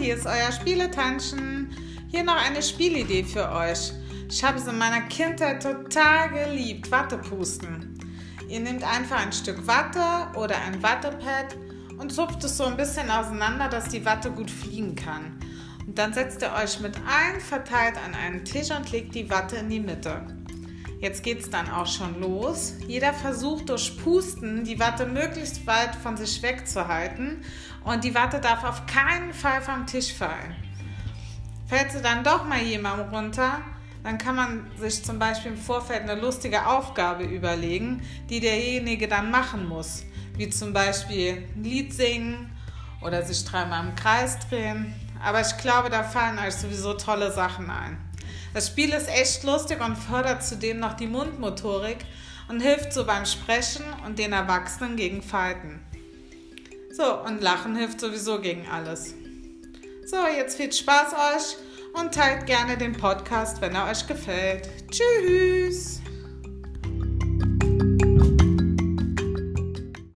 hier ist euer Spieletanschen. Hier noch eine Spielidee für euch. Ich habe es in meiner Kindheit total geliebt, Wattepusten. Ihr nehmt einfach ein Stück Watte oder ein Wattepad und zupft es so ein bisschen auseinander, dass die Watte gut fliegen kann. Und dann setzt ihr euch mit allen verteilt an einen Tisch und legt die Watte in die Mitte. Jetzt geht es dann auch schon los. Jeder versucht durch Pusten die Watte möglichst weit von sich wegzuhalten und die Watte darf auf keinen Fall vom Tisch fallen. Fällt sie dann doch mal jemand runter, dann kann man sich zum Beispiel im Vorfeld eine lustige Aufgabe überlegen, die derjenige dann machen muss. Wie zum Beispiel ein Lied singen oder sich dreimal im Kreis drehen. Aber ich glaube, da fallen euch sowieso tolle Sachen ein. Das Spiel ist echt lustig und fördert zudem noch die Mundmotorik und hilft so beim Sprechen und den Erwachsenen gegen Falten. So, und Lachen hilft sowieso gegen alles. So, jetzt viel Spaß euch und teilt gerne den Podcast, wenn er euch gefällt. Tschüss!